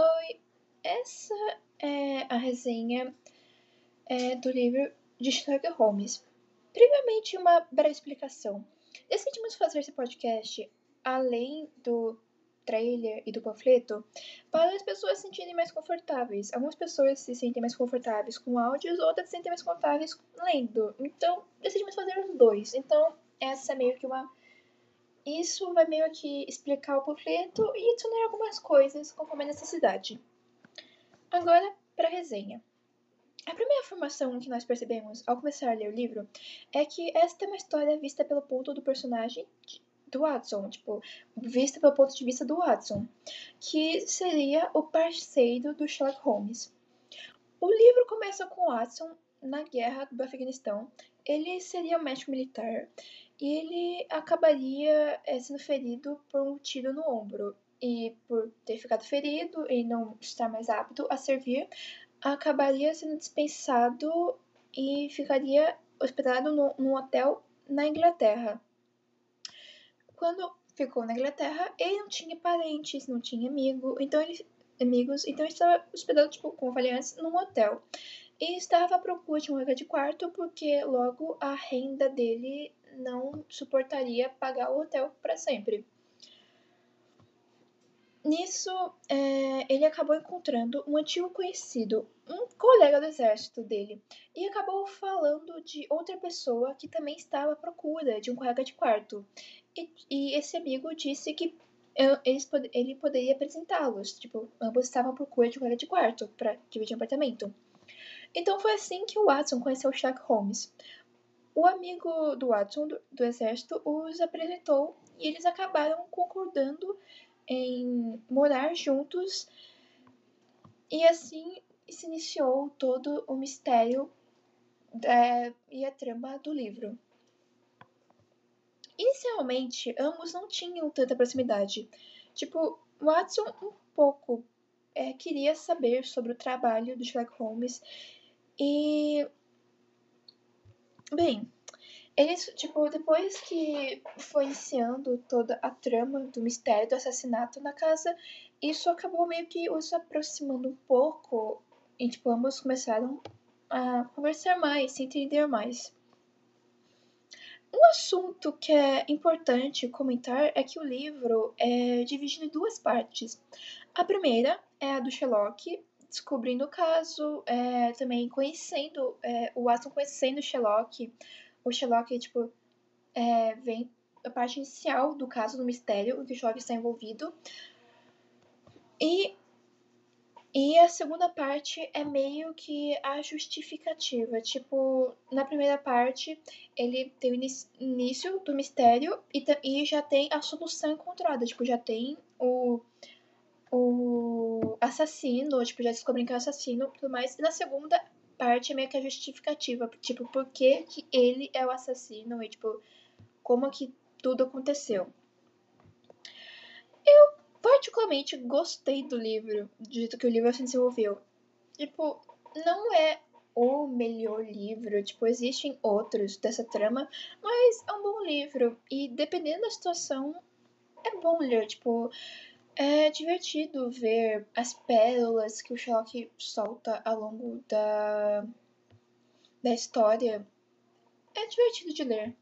Oi, essa é a resenha é, do livro de Sherlock Holmes. Primeiramente, uma breve explicação. Decidimos fazer esse podcast além do trailer e do panfleto para as pessoas se sentirem mais confortáveis. Algumas pessoas se sentem mais confortáveis com áudios, outras se sentem mais confortáveis lendo. Então, decidimos fazer os dois. Então, essa é meio que uma isso vai meio que explicar o panfleto e adicionar algumas coisas conforme a necessidade. Agora, para a resenha. A primeira informação que nós percebemos ao começar a ler o livro é que esta é uma história vista pelo ponto do personagem do Watson, tipo, vista pelo ponto de vista do Watson, que seria o parceiro do Sherlock Holmes. O livro começa com Watson na guerra do Afeganistão. Ele seria um médico militar e ele acabaria é, sendo ferido por um tiro no ombro. E por ter ficado ferido e não estar mais apto a servir, acabaria sendo dispensado e ficaria hospedado no, num hotel na Inglaterra. Quando ficou na Inglaterra, ele não tinha parentes, não tinha amigo, então ele, amigos, então ele estava hospedado, tipo, como eu falei antes, num hotel. E estava à procura de um lugar de quarto porque logo a renda dele não suportaria pagar o hotel para sempre. Nisso, é, ele acabou encontrando um antigo conhecido, um colega do exército dele, e acabou falando de outra pessoa que também estava à procura de um colega de quarto. E, e esse amigo disse que eles, ele poderia apresentá-los, tipo, ambos estavam à procura de um colega de quarto para dividir um apartamento. Então foi assim que o Watson conheceu Sherlock Holmes. O amigo do Watson, do, do exército, os apresentou e eles acabaram concordando em morar juntos e assim se iniciou todo o mistério da, e a trama do livro. Inicialmente, ambos não tinham tanta proximidade. Tipo, Watson um pouco é, queria saber sobre o trabalho do Sherlock Holmes e Bem, eles, tipo, depois que foi iniciando toda a trama do mistério do assassinato na casa, isso acabou meio que os aproximando um pouco e, tipo, ambos começaram a conversar mais, se entender mais. Um assunto que é importante comentar é que o livro é dividido em duas partes. A primeira é a do Sherlock, descobrindo o caso, é, também conhecendo, é, o Watson conhecendo o Sherlock. O Sherlock, tipo, é, vem a parte inicial do caso do mistério, em que o Sherlock está envolvido. E, e a segunda parte é meio que a justificativa. Tipo, na primeira parte, ele tem o início do mistério e, e já tem a solução encontrada. Tipo, já tem o o assassino, tipo, já descobrem que é o assassino e tudo mais. E na segunda parte é meio que a justificativa, tipo, por que, que ele é o assassino e, tipo, como que tudo aconteceu. Eu particularmente gostei do livro, do jeito que o livro se desenvolveu. Tipo, não é o melhor livro, tipo, existem outros dessa trama, mas é um bom livro. E dependendo da situação, é bom ler, tipo, é divertido ver as pérolas que o Sherlock solta ao longo da, da história. É divertido de ler.